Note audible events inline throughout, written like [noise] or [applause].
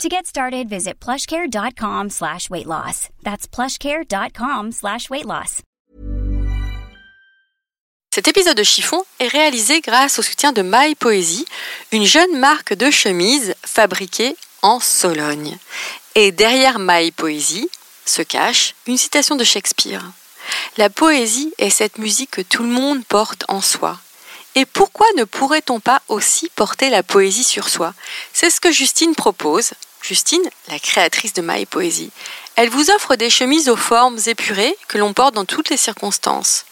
To get started, visit plushcare.com slash weight loss. That's plushcare.com slash weight loss. Cet épisode de Chiffon est réalisé grâce au soutien de My Poésie, une jeune marque de chemises fabriquée en Sologne. Et derrière My Poésie se cache une citation de Shakespeare. La poésie est cette musique que tout le monde porte en soi. Et pourquoi ne pourrait-on pas aussi porter la poésie sur soi? C'est ce que Justine propose. Justine, la créatrice de My Poésie. Elle vous offre des chemises aux formes épurées que l'on porte dans toutes les circonstances.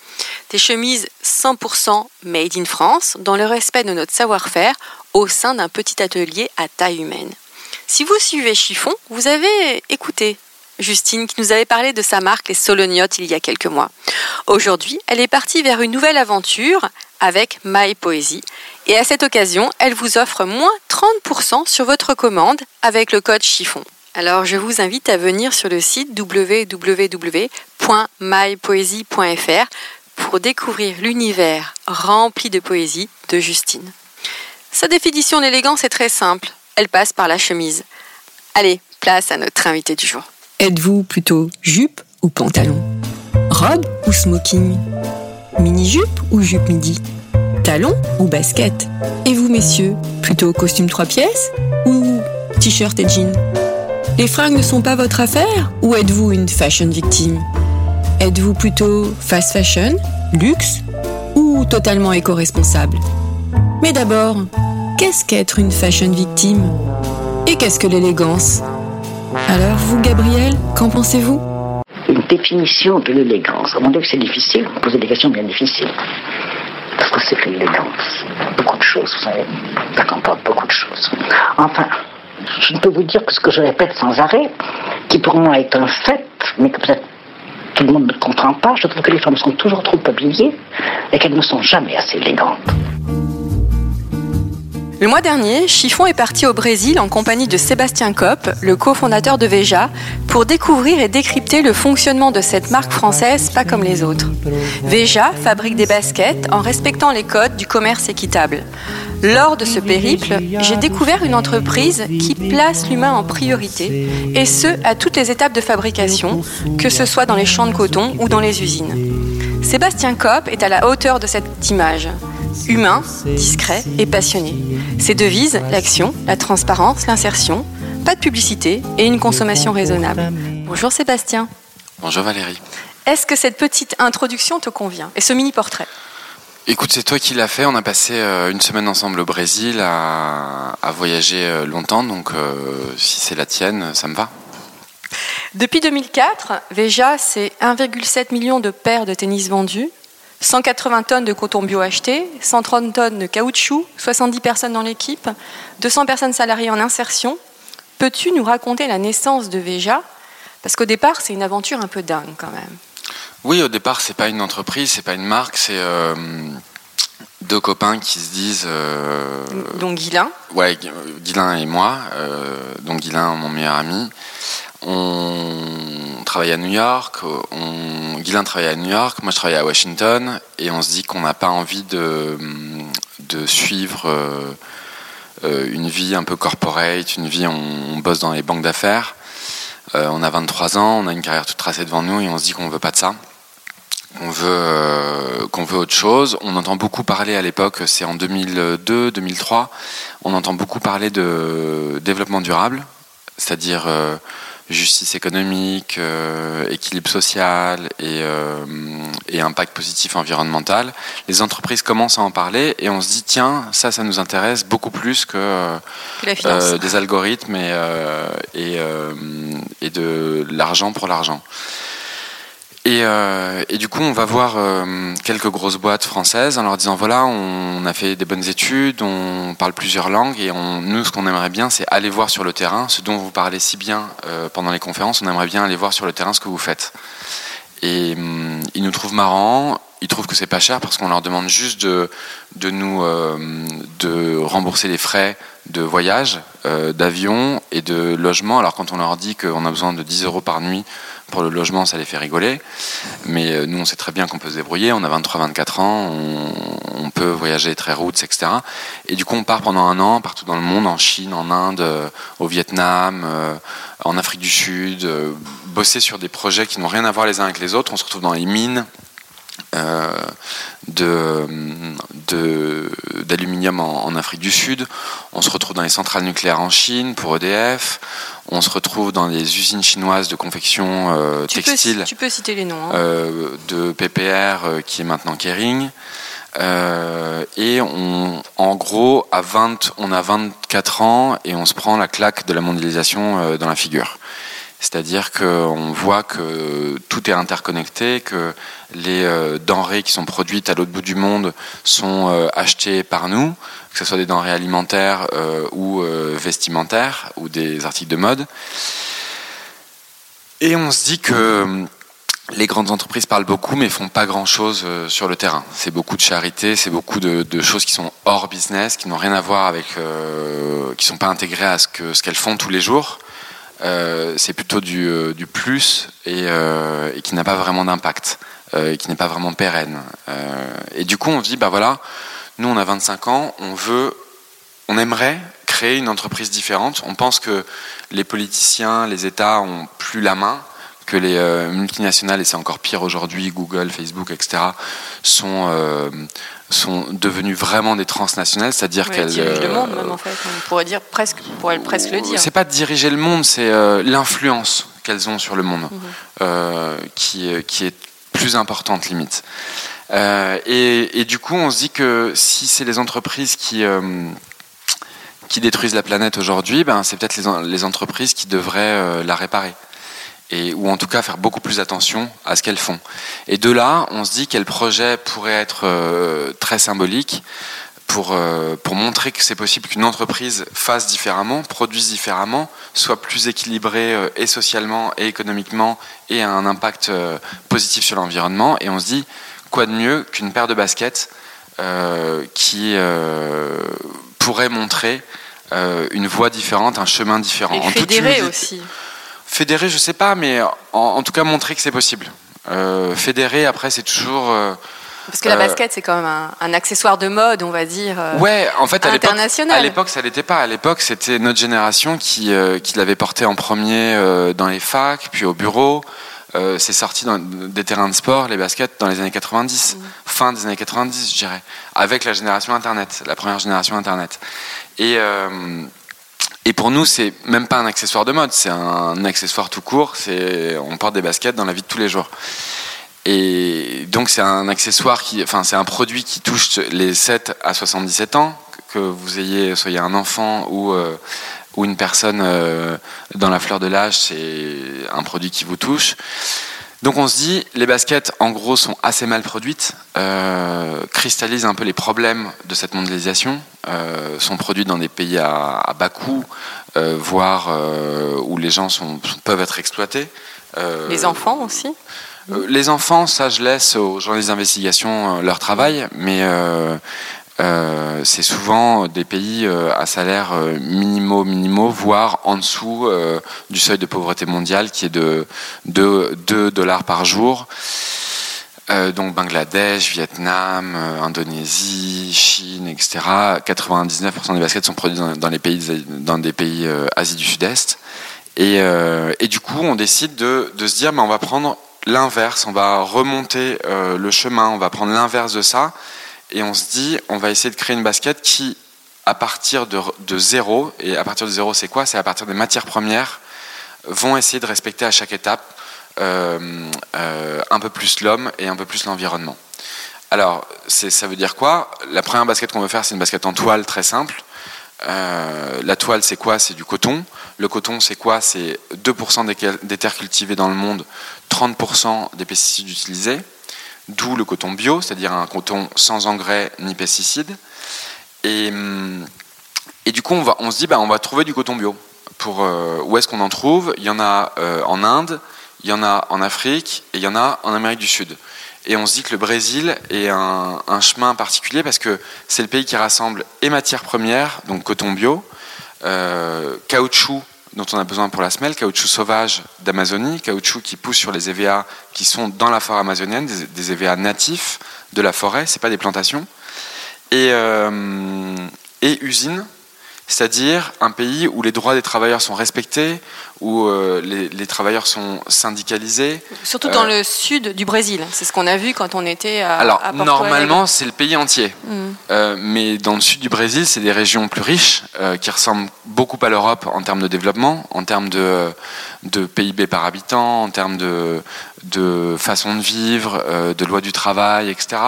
Des chemises 100% made in France, dans le respect de notre savoir-faire, au sein d'un petit atelier à taille humaine. Si vous suivez Chiffon, vous avez écouté Justine qui nous avait parlé de sa marque les Soloniotes il y a quelques mois. Aujourd'hui, elle est partie vers une nouvelle aventure avec My Poésie et à cette occasion, elle vous offre moins 30% sur votre commande avec le code chiffon. Alors je vous invite à venir sur le site www.mypoésie.fr pour découvrir l'univers rempli de poésie de Justine. Sa définition d'élégance est très simple, elle passe par la chemise. Allez, place à notre invité du jour. Êtes-vous plutôt jupe ou pantalon Robe ou smoking Mini-jupe ou jupe midi Talon ou basket Et vous, messieurs, plutôt costume trois pièces ou t-shirt et jean Les fringues ne sont pas votre affaire ou êtes-vous une fashion victime Êtes-vous plutôt fast fashion, luxe ou totalement éco-responsable Mais d'abord, qu'est-ce qu'être une fashion victime Et qu'est-ce que l'élégance Alors vous, Gabriel, qu'en pensez-vous? Une définition de l'élégance. Mon avis, c'est difficile. Vous posez des questions bien difficiles. Parce que c'est que l'élégance Beaucoup de choses, vous savez. Ça comporte beaucoup de choses. Enfin, je ne peux vous dire que ce que je répète sans arrêt, qui pour moi est un fait, mais que peut-être tout le monde ne comprend pas, je trouve que les femmes sont toujours trop habillées et qu'elles ne sont jamais assez élégantes. Le mois dernier, Chiffon est parti au Brésil en compagnie de Sébastien Kopp, le cofondateur de Veja, pour découvrir et décrypter le fonctionnement de cette marque française pas comme les autres. Veja fabrique des baskets en respectant les codes du commerce équitable. Lors de ce périple, j'ai découvert une entreprise qui place l'humain en priorité, et ce, à toutes les étapes de fabrication, que ce soit dans les champs de coton ou dans les usines. Sébastien Kopp est à la hauteur de cette image humain, discret et passionné. Ses devises, l'action, la transparence, l'insertion, pas de publicité et une consommation raisonnable. Bonjour Sébastien. Bonjour Valérie. Est-ce que cette petite introduction te convient et ce mini-portrait? Écoute, c'est toi qui l'as fait. On a passé euh, une semaine ensemble au Brésil à, voyager euh, longtemps, donc euh, si c'est la tienne, ça me va. Depuis 2004, Veja, c'est 1,7 million de paires de tennis vendus, 180 tonnes de coton bio acheté, 130 tonnes de caoutchouc, 70 personnes dans l'équipe, 200 personnes salariées en insertion. Peux-tu nous raconter la naissance de Veja? Parce qu'au départ, c'est une aventure un peu dingue quand même. Oui, au départ, c'est pas une entreprise, c'est pas une marque, c'est euh, deux copains qui se disent. Euh, donc Guilain Ouais, Guilain et moi. Euh, donc Guilain, mon meilleur ami. On travaille à New York, on, travaille à New York, moi je travaille à Washington, et on se dit qu'on n'a pas envie de, suivre euh, euh, une vie un peu corporate, une vie, on, on bosse dans les banques d'affaires. Euh, on a 23 ans, on a une carrière toute tracée devant nous, et on se dit qu'on ne veut pas de ça. On veut, qu'on veut autre chose. On entend beaucoup parler à l'époque, c'est en 2002, 2003, on entend beaucoup parler de développement durable, c'est-à-dire justice économique, euh, équilibre social et, euh, et, impact positif environnemental, les entreprises commencent à en parler et on se dit tiens, ça, ça nous intéresse beaucoup plus que, euh, des algorithmes et, et, et de l'argent pour l'argent. Et, euh, et, du coup, on va voir euh, quelques grosses boîtes françaises en leur disant voilà, on a fait des bonnes études, on parle plusieurs langues et on, nous, ce qu'on aimerait bien, c'est aller voir sur le terrain ce dont vous parlez si bien euh, pendant les conférences. On aimerait bien aller voir sur le terrain ce que vous faites. Et hum, ils nous trouvent marrants, ils trouvent que c'est pas cher parce qu'on leur demande juste de, de nous de rembourser les frais de voyage, d'avion et de logement. Alors quand on leur dit qu'on a besoin de 10 euros par nuit pour le logement, ça les fait rigoler. Mais euh, nous, on sait très bien qu'on peut se débrouiller. On a 23-24 ans, on, on, peut voyager très routes, etc. Et du coup, on part pendant un an partout dans le monde, en Chine, en Inde, au Vietnam, en Afrique du Sud, bosser sur des projets qui n'ont rien à voir les uns avec les autres. On se retrouve dans les mines. Euh, d'aluminium en, en, Afrique du Sud, on se retrouve dans les centrales nucléaires en Chine pour EDF, on se retrouve dans les usines chinoises de confection euh, tu textile. Peux, tu peux citer les noms. Hein. Euh, de PPR euh, qui est maintenant Kering. Et on, en gros, à 20, on a 24 ans et on se prend la claque de la mondialisation dans la figure. C'est-à-dire qu'on voit que tout est interconnecté, que les euh, denrées qui sont produites à l'autre bout du monde sont euh, achetées par nous, que ce soit des denrées alimentaires euh, ou vestimentaires ou des articles de mode. Et on se dit que les grandes entreprises parlent beaucoup mais font pas grand-chose sur le terrain. C'est beaucoup de charité, c'est beaucoup de, choses qui sont hors business, qui n'ont rien à voir avec, euh, qui sont pas intégrées à ce qu'elles font tous les jours. Euh, c'est plutôt du, euh, plus et, euh, et, qui n'a pas vraiment d'impact, qui n'est pas vraiment pérenne. et du coup, on dit, bah voilà, nous on a 25 ans, on veut, on aimerait créer une entreprise différente. On pense que les politiciens, les États ont plus la main que les euh, multinationales, et c'est encore pire aujourd'hui, Google, Facebook, etc., sont, euh, sont devenues vraiment des transnationales, c'est-à-dire qu'elles... dirigent le monde, même, en fait. On pourrait, dire presque, on pourrait presque le dire. C'est pas diriger le monde, c'est euh, l'influence qu'elles ont sur le monde, Mhm. euh, qui, qui est plus importante, limite. Euh, et, et du coup, on se dit que si c'est les entreprises qui qui détruisent la planète aujourd'hui, ben, c'est peut-être les, les, entreprises qui devraient euh, la réparer. Et, ou en tout cas faire beaucoup plus attention à ce qu'elles font. Et de là, on se dit quel projet pourrait être euh, très symbolique pour, euh, pour montrer que c'est possible qu'une entreprise fasse différemment, produise différemment, soit plus équilibrée euh, et socialement et économiquement et ait un impact positif sur l'environnement. Et on se dit, quoi de mieux qu'une paire de baskets qui pourrait montrer une voie différente, un chemin différent. Et fédérer aussi. Fédérer, je sais pas, mais en, en tout cas montrer que c'est possible. Euh, fédérer, après, c'est toujours. Euh, Parce que la basket, c'est quand même un, un, accessoire de mode, on va dire. Euh, ouais, en fait, à l'époque, ça l'était pas. À l'époque, c'était notre génération qui, euh, qui l'avait porté en premier euh, dans les facs, puis au bureau. c'est sorti dans des terrains de sport, les baskets, dans les années 90, mmh. fin des années 90, je dirais, avec la génération Internet, la première génération Internet. Et et pour nous, c'est même pas un accessoire de mode, c'est un accessoire tout court. C'est on porte des baskets dans la vie de tous les jours. Et donc c'est un accessoire qui, enfin c'est un produit qui touche les 7 à 77 ans, que vous ayez soyez un enfant ou euh, ou une personne euh, dans la fleur de l'âge, c'est un produit qui vous touche. Donc on se dit, les baskets en gros sont assez mal produites, euh, cristallisent un peu les problèmes de cette mondialisation, euh, sont produites dans des pays à, à bas coût, euh, voire où les gens sont, peuvent être exploités. les enfants aussi? Les enfants, ça je laisse aux journalistes d'investigation leur travail, mais euh, c'est souvent des pays euh, à salaire euh, minimaux, minimaux, voire en dessous du seuil de pauvreté mondiale qui est de 2, 2 dollars par jour. Donc Bangladesh, Vietnam, Indonésie, Chine, etc. 99% des baskets sont produits dans, les pays, dans des pays Asie du Sud-Est. Et, et, du coup, on décide de, de se dire, mais on va prendre l'inverse, on va remonter le chemin, on va prendre l'inverse de ça et on se dit, on va essayer de créer une basket qui, à partir de, zéro, et à partir de zéro, c'est quoi? C'est à partir des matières premières, vont essayer de respecter à chaque étape euh, euh, un peu plus l'homme et un peu plus l'environnement. Alors, ça veut dire quoi? La première basket qu'on veut faire, c'est une basket en toile très simple. Euh, la toile, c'est quoi? C'est du coton. Le coton, c'est quoi? C'est 2% des, des terres cultivées dans le monde, 30% des pesticides utilisés d'où le coton bio, c'est-à-dire un coton sans engrais ni pesticides. Et, et du coup, on, va, on se dit, bah, on va trouver du coton bio. Pour, euh, où est-ce qu'on en trouve Il y en a euh, en Inde, il y en a en Afrique et il y en a en Amérique du Sud. Et on se dit que le Brésil est un, chemin particulier parce que c'est le pays qui rassemble et matières premières, donc coton bio, euh, caoutchouc dont on a besoin pour la semelle, caoutchouc sauvage d'Amazonie, caoutchouc qui pousse sur les EVA qui sont dans la forêt amazonienne, des, EVA natifs de la forêt, c'est pas des plantations, et, euh, et usines c'est-à-dire un pays où les droits des travailleurs sont respectés, où euh, les, travailleurs sont syndicalisés. Surtout dans euh, le sud du Brésil, c'est ce qu'on a vu quand on était à. Alors normalement, c'est le pays entier, mm. euh, mais dans le sud du Brésil, c'est des régions plus riches qui ressemblent beaucoup à l'Europe en termes de développement, en termes de, de PIB par habitant, en termes de, de façon de vivre, de loi du travail, etc.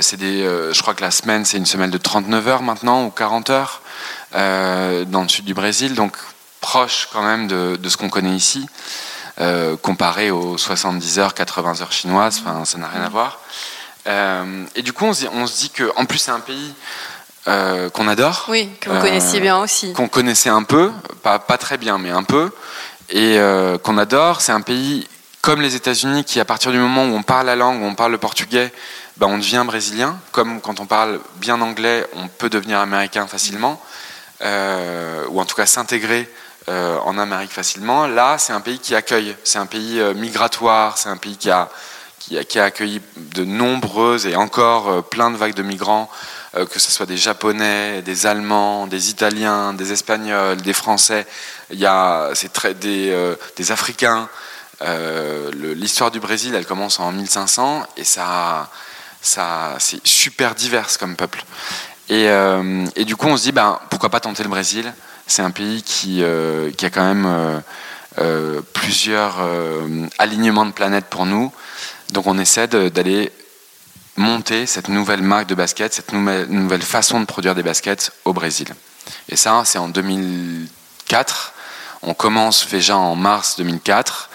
c'est des, je crois que la semaine, c'est une semaine de 39 heures maintenant ou 40 heures. Euh, dans le sud du Brésil, donc proche quand même de, ce qu'on connaît ici, euh, comparé aux 70 heures, 80 heures chinoises, ça n'a rien à voir. Euh, et du coup, on se, dit que, en plus, c'est un pays qu'on adore. Oui, que vous connaissiez bien aussi. Qu'on connaissait un peu, pas, pas très bien, mais un peu, et qu'on adore. C'est un pays comme les États-Unis qui, à partir du moment où on parle la langue, où on parle le portugais, ben, on devient brésilien. Comme quand on parle bien anglais, on peut devenir américain facilement. Euh, ou en tout cas s'intégrer euh, en Amérique facilement. Là, c'est un pays qui accueille, c'est un pays euh, migratoire, c'est un pays qui a, qui a, accueilli de nombreuses et encore plein de vagues de migrants, que ce soit des Japonais, des Allemands, des Italiens, des Espagnols, des Français, il y a très, des, des Africains. L'histoire du Brésil, elle commence en 1500 et ça, ça c'est super divers comme peuple. Euh, et, du coup, on se dit, ben, pourquoi pas tenter le Brésil? C'est un pays qui, euh, a quand même euh, plusieurs alignements de planètes pour nous. Donc on essaie d'aller monter cette nouvelle marque de basket, cette nouvelle, nouvelle façon de produire des baskets au Brésil. Et ça, c'est en 2004. On commence déjà en mars 2004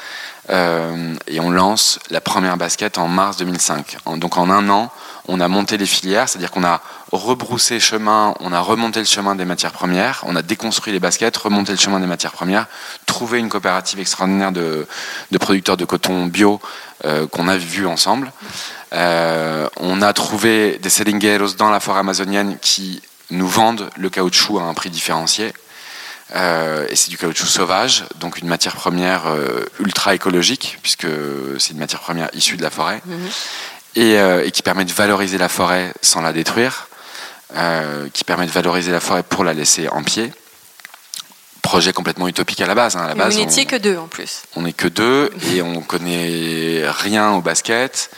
et on lance la première basket en mars 2005. donc en un an, on a monté les filières, c'est-à-dire qu'on a rebroussé chemin, on a remonté le chemin des matières premières, on a déconstruit les baskets, remonté le chemin des matières premières, trouvé une coopérative extraordinaire de, producteurs de coton bio euh, qu'on a vu ensemble. Euh, on a trouvé des seringueiros dans la forêt amazonienne qui nous vendent le caoutchouc à un prix différencié. Euh, et c'est du caoutchouc sauvage, donc une matière première ultra écologique, puisque c'est une matière première issue de la forêt. Mhm. Euh, et, qui permet de valoriser la forêt sans la détruire, euh, qui permet de valoriser la forêt pour la laisser en pied. Projet complètement utopique à la base. Hein. À la base vous n'étiez que deux en plus. On n'est que deux et on connaît rien au basket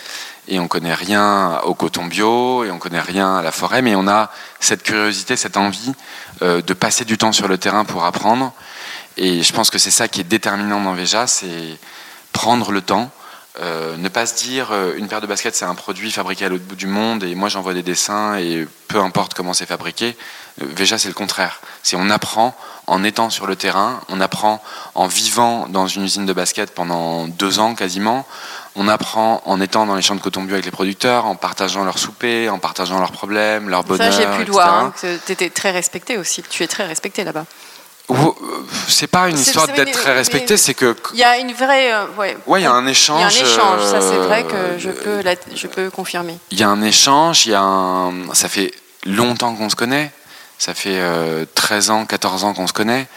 et on connaît rien au coton bio et on connaît rien à la forêt, mais on a cette curiosité, cette envie euh, de passer du temps sur le terrain pour apprendre. Et je pense que c'est ça qui est déterminant dans Veja, c'est prendre le temps euh, ne pas se dire euh, une paire de baskets c'est un produit fabriqué à l'autre bout du monde et moi j'envoie des dessins et peu importe comment c'est fabriqué. Euh, Veja c'est le contraire. Si on apprend en étant sur le terrain, on apprend en vivant dans une usine de basket pendant deux ans quasiment, on apprend en étant dans les champs de coton bio avec les producteurs, en partageant leurs soupers, en partageant leurs problèmes, leurs bonheurs. Ça j'ai pu le voir, hein, tu étais très respecté aussi, tu es très respecté là-bas. Euh, c'est pas une histoire d'être très respecté, c'est que. Il y a une vraie. Euh, ouais, il y a un échange. Il y a un échange, ça c'est vrai que euh, je peux, je peux confirmer. Il y a un échange, il y a un. Ça fait longtemps qu'on se connaît, ça fait 13 ans, 14 ans qu'on se connaît.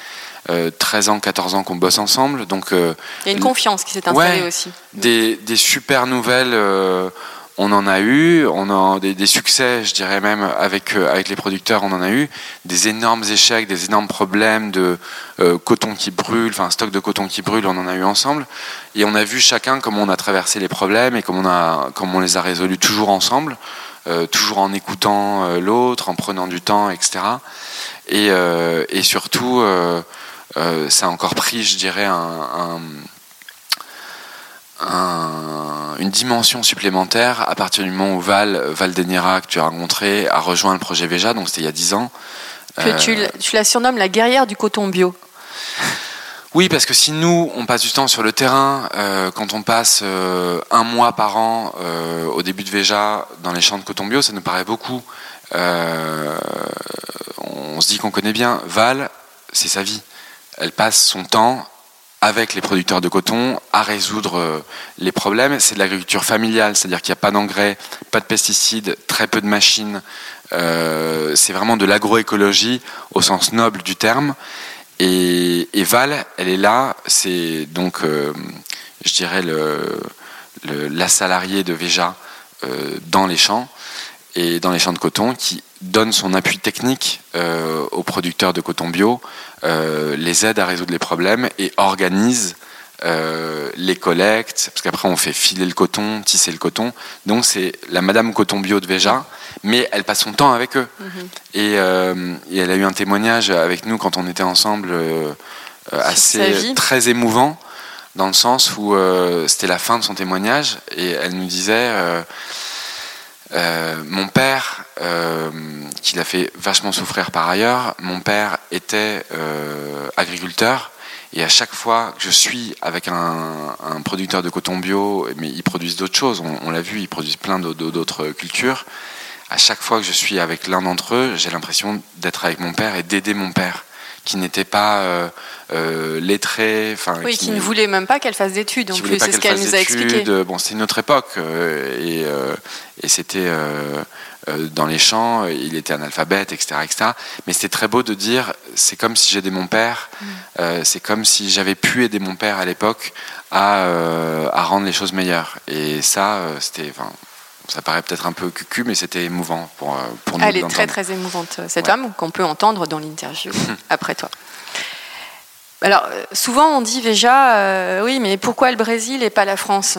13 ans, 14 ans qu'on bosse ensemble. Donc, il y a une confiance qui s'est installée aussi. Des, des, super nouvelles on en a eu, on a des, succès, je dirais même avec euh, avec les producteurs, on en a eu des énormes échecs, des énormes problèmes de euh, coton qui brûle, enfin stock de coton qui brûle, on en a eu ensemble, et on a vu chacun comment on a traversé les problèmes et comment on a comment on les a résolus toujours ensemble, euh, toujours en écoutant l'autre, en prenant du temps, etc. Et, et surtout, ça a encore pris, je dirais, un une dimension supplémentaire à partir du moment où Val, Val Denira, que tu as rencontré, a rejoint le projet Veja, donc c'était il y a 10 ans. Que tu, euh, tu, la surnommes la guerrière du coton bio. [laughs] Oui, parce que si nous, on passe du temps sur le terrain, euh, quand on passe euh, un mois par an au début de Veja dans les champs de coton bio, ça nous paraît beaucoup. on se dit qu'on connaît bien. Val, c'est sa vie. Elle passe son temps avec les producteurs de coton à résoudre euh, les problèmes. C'est de l'agriculture familiale, c'est-à-dire qu'il n'y a pas d'engrais, pas de pesticides, très peu de machines. Euh, c'est vraiment de l'agroécologie au sens noble du terme. Et, Val, elle est là, c'est donc, euh, je dirais, la salariée de Véja dans les champs et dans les champs de coton qui donne son appui technique aux producteurs de coton bio euh, les aide à résoudre les problèmes et organise euh, les collectes, parce qu'après on fait filer le coton, tisser le coton. Donc c'est la Madame Coton Bio de Véja, mais elle passe son temps avec eux. Mhm. Euh, et, elle a eu un témoignage avec nous quand on était ensemble assez très émouvant, dans le sens où c'était la fin de son témoignage et elle nous disait euh, mon père, euh, qui l'a fait vachement souffrir par ailleurs, mon père était euh, agriculteur et à chaque fois que je suis avec un, producteur de coton bio, mais ils produisent d'autres choses, on, l'a vu, ils produisent plein d'autres cultures. À chaque fois que je suis avec l'un d'entre eux, j'ai l'impression d'être avec mon père et d'aider mon père qui n'était pas euh, euh, lettré. Oui, qui, ne voulait même pas qu'elle fasse d'études en plus, c'est ce qu'elle nous a expliqué. Bon, c'était une autre époque euh, et, et c'était dans les champs, il était analphabète, etc. etc. Mais c'était très beau de dire c'est comme si j'aidais mon père, mm. c'est comme si j'avais pu aider mon père à l'époque à, à rendre les choses meilleures. Et ça, c'était ça paraît peut-être un peu cucu, mais c'était émouvant pour, euh, pour nous. Elle est très très émouvante, cette femme, qu'on peut entendre dans l'interview [laughs] après toi. Alors, euh, souvent on dit déjà, euh, oui, mais pourquoi le Brésil et pas la France?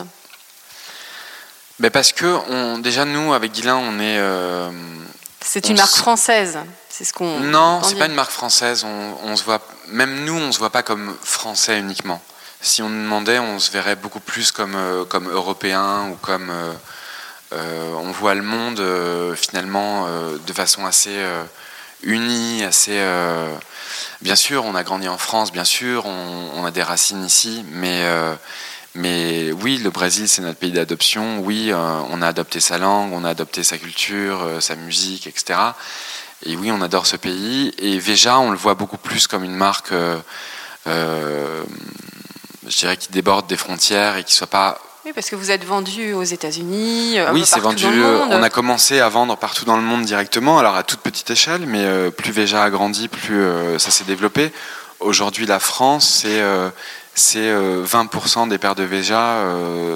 Mais Parce que on, déjà, nous, avec Guilain, on est. c'est une marque française, c'est ce qu'on. Non, c'est pas une marque française. On, on, se voit, même nous, on se voit pas comme français uniquement. Si on nous demandait, on se verrait beaucoup plus comme, comme européen ou comme euh, on voit le monde euh, finalement euh, de façon assez unie, assez. bien sûr, on a grandi en France, bien sûr, on, a des racines ici, mais mais oui, le Brésil, c'est notre pays d'adoption. Oui, on a adopté sa langue, on a adopté sa culture, sa musique, etc. Et oui, on adore ce pays. Et Veja, on le voit beaucoup plus comme une marque, je dirais, qui déborde des frontières et qui soit pas oui, parce que vous êtes vendu aux États-Unis. Euh, oui, c'est vendu. On a commencé à vendre partout dans le monde directement, alors à toute petite échelle, mais euh, plus Veja a grandi, plus euh, ça s'est développé. Aujourd'hui, la France, c'est 20% des paires de Veja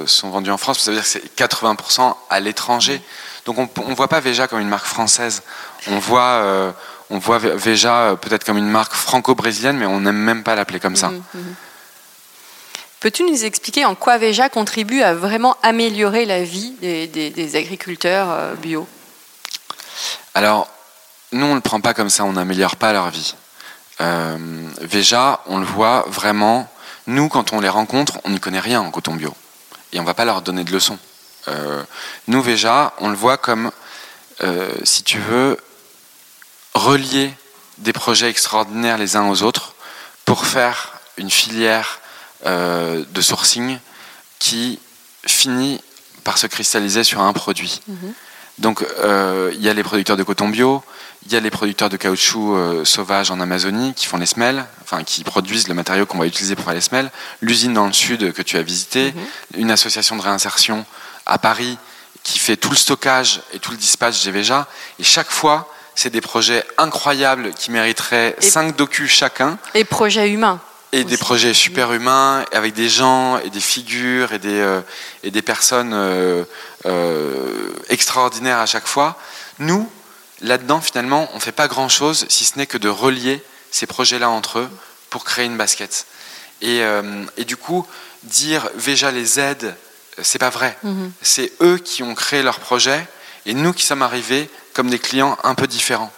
sont vendus en France. Ça veut dire que c'est 80% à l'étranger. Donc on ne voit pas Veja comme une marque française. On voit, on voit Veja peut-être comme une marque franco-brésilienne, mais on n'aime même pas l'appeler comme ça. Mhm, mhm. Peux-tu nous expliquer en quoi Veja contribue à vraiment améliorer la vie des, agriculteurs euh, bio? Alors, nous, on ne le prend pas comme ça, on n'améliore pas leur vie. Euh, Veja, on le voit vraiment, nous, quand on les rencontre, on n'y connaît rien en coton bio. Et on ne va pas leur donner de leçons. Euh, nous, Veja, on le voit comme, si tu veux, relier des projets extraordinaires les uns aux autres pour faire une filière euh, de sourcing qui finit par se cristalliser sur un produit. Mhm. Donc euh, il y a les producteurs de coton bio, il y a les producteurs de caoutchouc euh, sauvage en Amazonie qui font les semelles, enfin qui produisent le matériau qu'on va utiliser pour faire les semelles, l'usine dans le sud que tu as visité, mhm. une association de réinsertion à Paris qui fait tout le stockage et tout le dispatch des Véja. Et chaque fois, c'est des projets incroyables qui mériteraient 5 docus chacun. Et projets humains. Et des projets super humains, avec des gens et des figures et des, euh, et des personnes euh, euh, extraordinaires à chaque fois. Nous, là-dedans, finalement, on ne fait pas grand-chose, si ce n'est que de relier ces projets-là entre eux pour créer une basket. Et, et du coup, dire Veja les aide, c'est pas vrai. Mhm. C'est eux qui ont créé leur projet et nous qui sommes arrivés comme des clients un peu différents.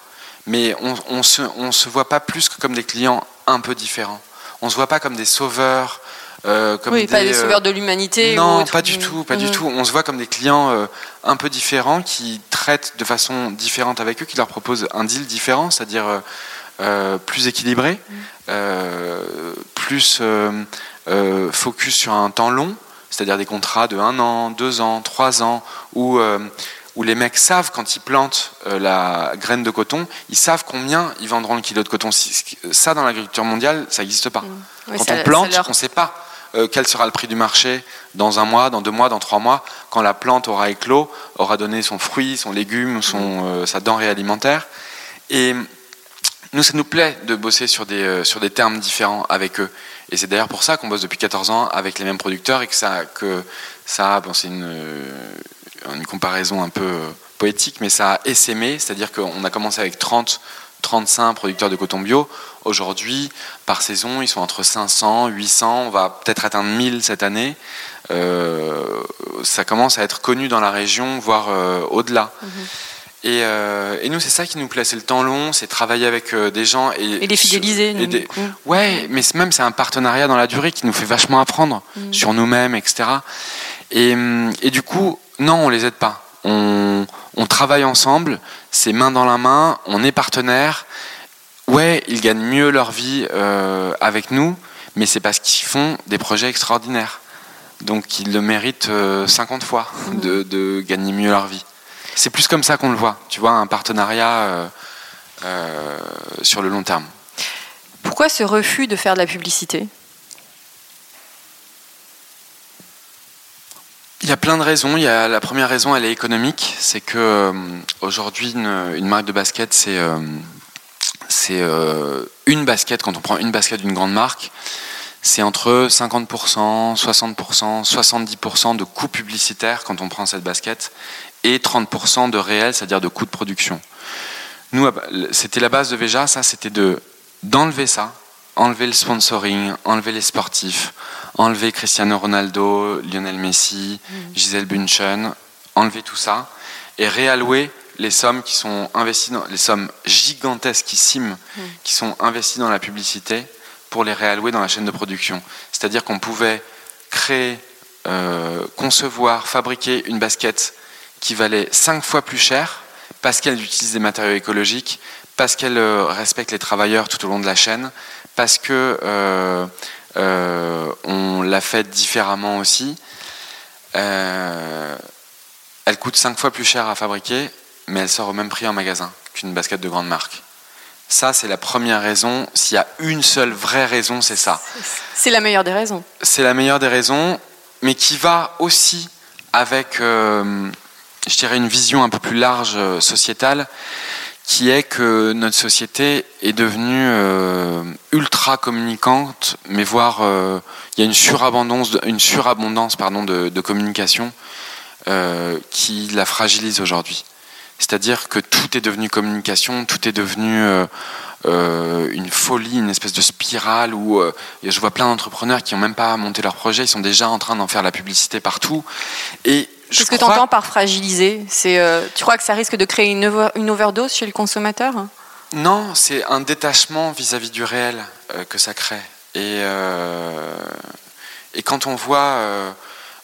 Mais on ne on se, on se voit pas plus que comme des clients un peu différents on se voit pas comme des sauveurs. Euh, comme oui, pas des euh, sauveurs de l'humanité. Non, pas du tout, pas du mmh. tout. On se voit comme des clients euh, un peu différents qui traitent de façon différente avec eux, qui leur proposent un deal différent, c'est-à-dire plus équilibré, mmh. plus focus sur un temps long, c'est-à-dire des contrats de un an, deux ans, trois ans, où où les mecs savent quand ils plantent euh, la graine de coton, ils savent combien ils vendront le kilo de coton. Ça, dans l'agriculture mondiale, ça n'existe pas. Quand on plante, on ne sait pas quel sera le prix du marché dans un mois, dans deux mois, dans trois mois, quand la plante aura éclos, aura donné son fruit, son légume, son, sa denrée alimentaire. Et nous, ça nous plaît de bosser sur des, sur des termes différents avec eux. Et c'est d'ailleurs pour ça qu'on bosse depuis 14 ans avec les mêmes producteurs et que ça, que ça bon, c'est une, une comparaison un peu poétique, mais ça a essaimé, c'est-à-dire qu'on a commencé avec 30, 35 producteurs de coton bio. Aujourd'hui, par saison, ils sont entre 500, 800, on va peut-être atteindre 1000 cette année. Euh, ça commence à être connu dans la région, voire euh, au-delà. Mhm. Euh, et, nous, c'est ça qui nous plaît, c'est le temps long, c'est travailler avec des gens et, les fidéliser. Ouais, mais même c'est un partenariat dans la durée qui nous fait vachement apprendre mhm. sur nous-mêmes, etc. Et, et, du coup, non, on les aide pas. On, on travaille ensemble, c'est main dans la main, on est partenaires. Ouais, ils gagnent mieux leur vie euh, avec nous, mais c'est parce qu'ils font des projets extraordinaires. Donc ils le méritent 50 euh, fois mmh. de, gagner mieux leur vie. C'est plus comme ça qu'on le voit, tu vois, un partenariat euh, sur le long terme. Pourquoi ce refus de faire de la publicité? Il y a plein de raisons. Il y a, la première raison, elle est économique. C'est que euh, aujourd'hui, une, marque de basket, c'est euh, euh, une basket. Quand on prend une basket d'une grande marque, c'est entre 50%, 60%, 70% de coûts publicitaires quand on prend cette basket et 30% de réel, c'est-à-dire de coûts de production. Nous, c'était la base de Veja. Ça, c'était de d'enlever ça, enlever le sponsoring, enlever les sportifs, enlever Cristiano Ronaldo, Lionel Messi, mm. Gisèle Bunchen, enlever tout ça et réallouer les sommes qui sont investies dans les sommes gigantesquissimes mm. qui sont investies dans la publicité pour les réallouer dans la chaîne de production. C'est-à-dire qu'on pouvait créer, euh, concevoir, fabriquer une basket qui valait cinq fois plus cher parce qu'elle utilise des matériaux écologiques, parce qu'elle euh, respecte les travailleurs tout au long de la chaîne, parce que euh, euh, on l'a fait différemment aussi. Euh, elle coûte 5 fois plus cher à fabriquer, mais elle sort au même prix en magasin qu'une basket de grande marque. Ça, c'est la première raison. S'il y a une seule vraie raison, c'est ça. C'est la meilleure des raisons. C'est la meilleure des raisons, mais qui va aussi avec, je dirais, une vision un peu plus large sociétale qui est que notre société est devenue euh, ultra communicante, mais voire euh, il y a une surabondance, une de, communication euh, qui la fragilise aujourd'hui. C'est-à-dire que tout est devenu communication, tout est devenu une folie, une espèce de spirale où je vois plein d'entrepreneurs qui n'ont même pas monté leur projet, ils sont déjà en train d'en faire la publicité partout. Et Qu'est-ce que tu entends par fragiliser C'est, euh, Tu crois que ça risque de créer une, une overdose chez le consommateur Non, c'est un détachement vis-à-vis du réel euh, que ça crée. Et, euh, et quand on voit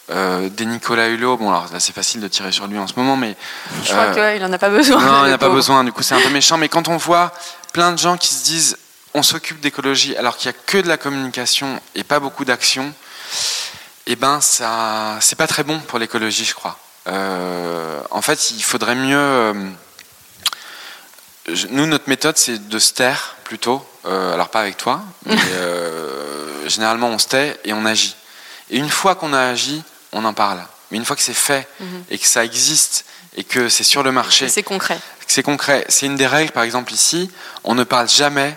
des Nicolas Hulot, bon alors là c'est facile de tirer sur lui en ce moment, mais... Je crois qu'il n'en a pas besoin. Non, il n'en a pas besoin, du coup c'est un peu méchant, mais quand on voit plein de gens qui se disent on s'occupe d'écologie alors qu'il n'y a que de la communication et pas beaucoup d'action, eh ben ça c'est pas très bon pour l'écologie, je crois. Euh, en fait, il faudrait mieux. Euh, nous, notre méthode, c'est de se taire plutôt. Euh, alors pas avec toi, [laughs] mais généralement on se tait et on agit. Et une fois qu'on a agi, on en parle. Mais une fois que c'est fait mhm. et que ça existe et que c'est sur le marché, c'est concret. C'est concret. C'est une des règles, par exemple ici, on ne parle jamais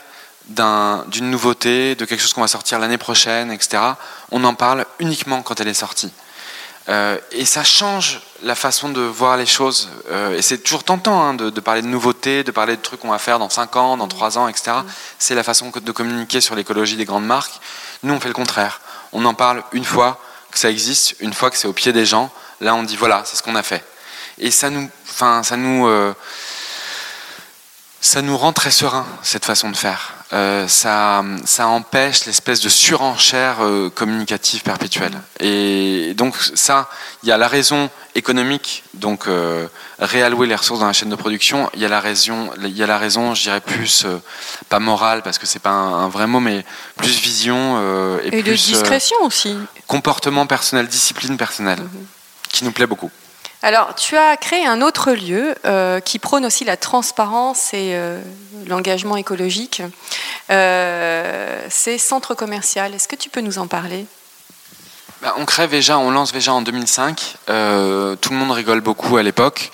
d'une nouveauté, de quelque chose qu'on va sortir l'année prochaine, etc. On en parle uniquement quand elle est sortie. Euh, et ça change la façon de voir les choses. Euh, et c'est toujours tentant hein, de, parler de nouveautés, de parler de trucs qu'on va faire dans 5 ans, dans 3 ans, etc. C'est la façon de communiquer sur l'écologie des grandes marques. Nous, on fait le contraire. On en parle une fois que ça existe, une fois que c'est au pied des gens. Là, on dit voilà, c'est ce qu'on a fait. Et ça nous, enfin, ça nous, euh, ça nous rend très serein cette façon de faire. Euh, ça, ça empêche l'espèce de surenchère euh, communicative perpétuelle. Et donc ça, il y a la raison économique, donc euh, réallouer les ressources dans la chaîne de production. Il y a la raison, il y a la raison, je dirais plus pas morale parce que c'est pas un, vrai mot, mais plus vision et, et plus de discrétion aussi. Comportement personnel, discipline personnelle, mhm. qui nous plaît beaucoup. Alors, tu as créé un autre lieu qui prône aussi la transparence et l'engagement écologique. c'est Centre Commercial. Est-ce que tu peux nous en parler? Bah, On crée Veja, on lance Veja en 2005. tout le monde rigole beaucoup à l'époque.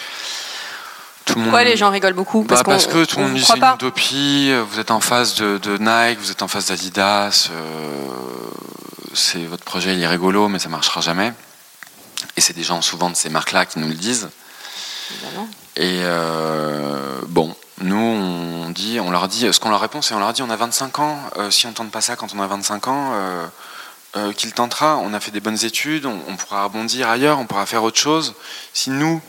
Pourquoi les gens rigolent beaucoup? Parce, bah, que tout le monde dit c'est une utopie, vous êtes en face de, Nike, vous êtes en face d'Adidas, c'est votre projet il est rigolo mais ça marchera jamais. Et c'est des gens souvent de ces marques-là qui nous le disent. Et euh, bon, nous, on, dit, on leur dit, ce qu'on leur répond, c'est on leur dit on a 25 ans, euh, si on ne tente pas ça quand on a 25 ans, euh, qu'il tentera. On a fait des bonnes études, on, pourra rebondir ailleurs, on pourra faire autre chose. Si nous,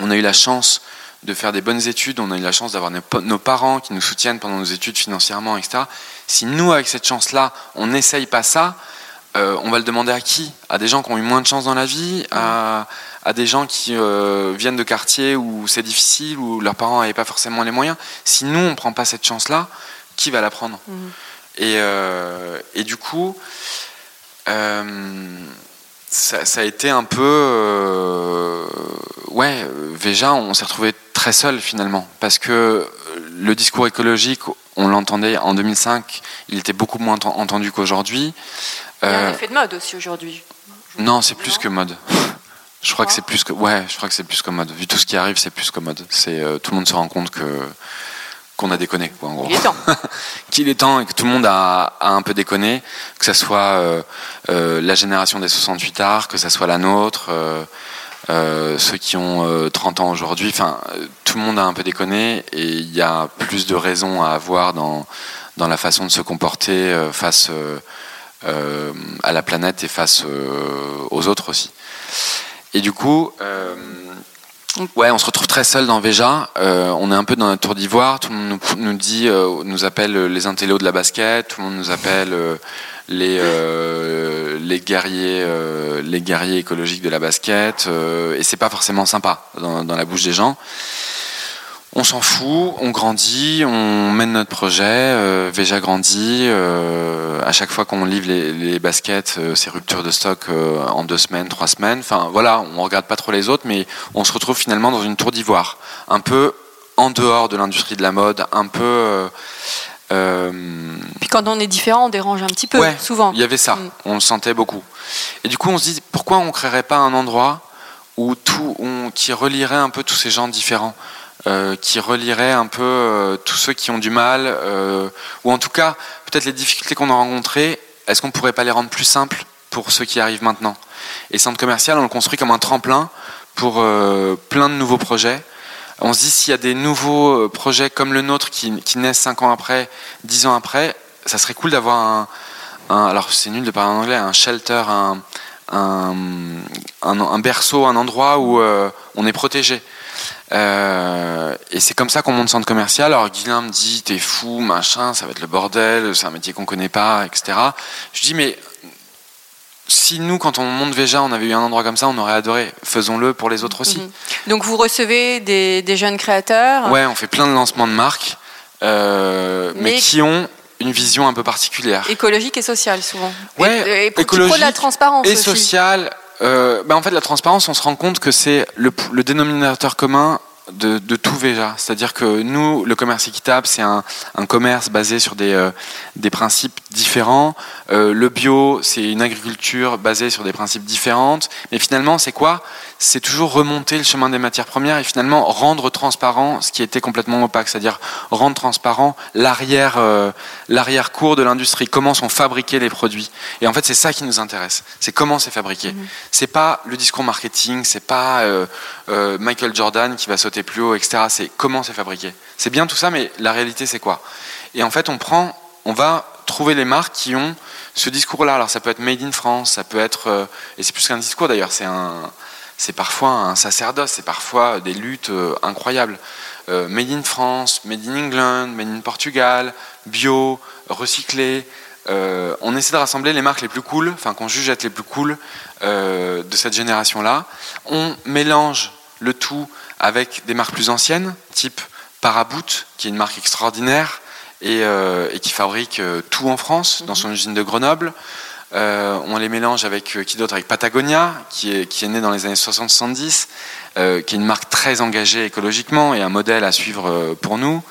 on a eu la chance de faire des bonnes études, on a eu la chance d'avoir nos, parents qui nous soutiennent pendant nos études financièrement, etc. Si nous, avec cette chance-là, on n'essaye pas ça, euh, on va le demander à qui? À des gens qui ont eu moins de chance dans la vie? À, des gens qui euh, viennent de quartiers où c'est difficile, où leurs parents n'avaient pas forcément les moyens? Si nous, on ne prend pas cette chance-là, qui va la prendre? Mhm. euh, et, du coup, ça, a été un peu... ouais, déjà, on s'est retrouvé très seul finalement, parce que le discours écologique, on l'entendait en 2005, il était beaucoup moins entendu qu'aujourd'hui. Il y a un euh, effet de mode aussi aujourd'hui. Non, c'est plus que mode. Je crois que c'est plus que ouais, je crois que c'est plus que mode. Vu tout ce qui arrive, c'est plus que mode. C'est euh, tout le monde se rend compte que qu'on a déconné quoi, en gros. Il est temps. [laughs] Qu'il est temps et que tout le monde a, a un peu déconné, que ce soit euh, la génération des 68 arts, que ce soit la nôtre, ceux qui ont 30 ans aujourd'hui. Enfin, tout le monde a un peu déconné et il y a plus de raisons à avoir dans dans la façon de se comporter face euh, à la planète et face euh, aux autres aussi. Et du coup, euh, Ouais, on se retrouve très seul dans Veja. on est un peu dans la tour d'ivoire. Tout le monde nous, dit, nous appelle les intellos de la basket. Tout le monde nous appelle les les guerriers, les guerriers écologiques de la basket. et c'est pas forcément sympa dans, la bouche des gens on s'en fout, on grandit, on mène notre projet, euh, Veja grandit, euh, à chaque fois qu'on livre les, baskets, euh, c'est rupture de stock euh, en deux semaines, trois semaines, enfin voilà, on regarde pas trop les autres, mais on se retrouve finalement dans une tour d'ivoire, un peu en dehors de l'industrie de la mode, un peu... Puis quand on est différent, on dérange un petit peu, souvent. Il y avait ça, mm. on le sentait beaucoup. Et du coup, on se dit, pourquoi on créerait pas un endroit où tout, qui relierait un peu tous ces gens différents? Euh, qui relierait un peu euh, tous ceux qui ont du mal, euh, ou en tout cas peut-être les difficultés qu'on a rencontrées, est-ce qu'on ne pourrait pas les rendre plus simples pour ceux qui arrivent maintenant? Et centre commercial, on le construit comme un tremplin pour plein de nouveaux projets. On se dit s'il y a des nouveaux projets comme le nôtre qui, naissent 5 ans après, 10 ans après, ça serait cool d'avoir un, un, alors c'est nul de parler anglais, un shelter, un, un berceau, un endroit où on est protégé. Euh, et c'est comme ça qu'on monte centre commercial. Alors Guilain me dit t'es fou, machin, ça va être le bordel, c'est un métier qu'on connaît pas, etc. Je dis mais si nous, quand on monte Veja, on avait eu un endroit comme ça, on aurait adoré. Faisons-le pour les autres aussi. Mhm. Donc vous recevez des, jeunes créateurs Ouais, on fait plein de lancements de marques, euh, mais... qui ont une vision un peu particulière. Écologique et sociale, souvent. Ouais, et, pour écologique la transparence et sociale euh, bah, en fait, la transparence, on se rend compte que c'est le, le, dénominateur commun de, de tout Veja. C'est-à-dire que nous, le commerce équitable, c'est un, un, commerce basé sur des, euh, des principes différents. Euh, le bio, c'est une agriculture basée sur des principes différents. Mais finalement, c'est quoi? C'est toujours remonter le chemin des matières premières et finalement rendre transparent ce qui était complètement opaque. C'est-à-dire rendre transparent l'arrière euh, l'arrière cours de l'industrie, comment sont fabriqués les produits. Et en fait, c'est ça qui nous intéresse. C'est comment c'est fabriqué. Mmh. C'est pas le discours marketing, c'est pas Michael Jordan qui va sauter plus haut, etc. C'est comment c'est fabriqué. C'est bien tout ça, mais la réalité, c'est quoi? Et en fait, on prend, on va trouver les marques qui ont ce discours-là. Alors, ça peut être made in France, ça peut être, euh, et c'est plus qu'un discours d'ailleurs, c'est un, c'est parfois un sacerdoce, c'est parfois des luttes euh, incroyables. Euh, made in France, made in England, made in Portugal, bio, recyclé. on essaie de rassembler les marques les plus cool, enfin qu'on juge être les plus cool de cette génération-là. On mélange le tout avec des marques plus anciennes, type Paraboot, qui est une marque extraordinaire et, euh, qui fabrique euh, tout en France, dans son mhm. usine de Grenoble. Euh, on les mélange avec qui d'autre? Avec Patagonia, qui est, qui est né dans les années 60-70, qui est une marque très engagée écologiquement et un modèle à suivre pour nous.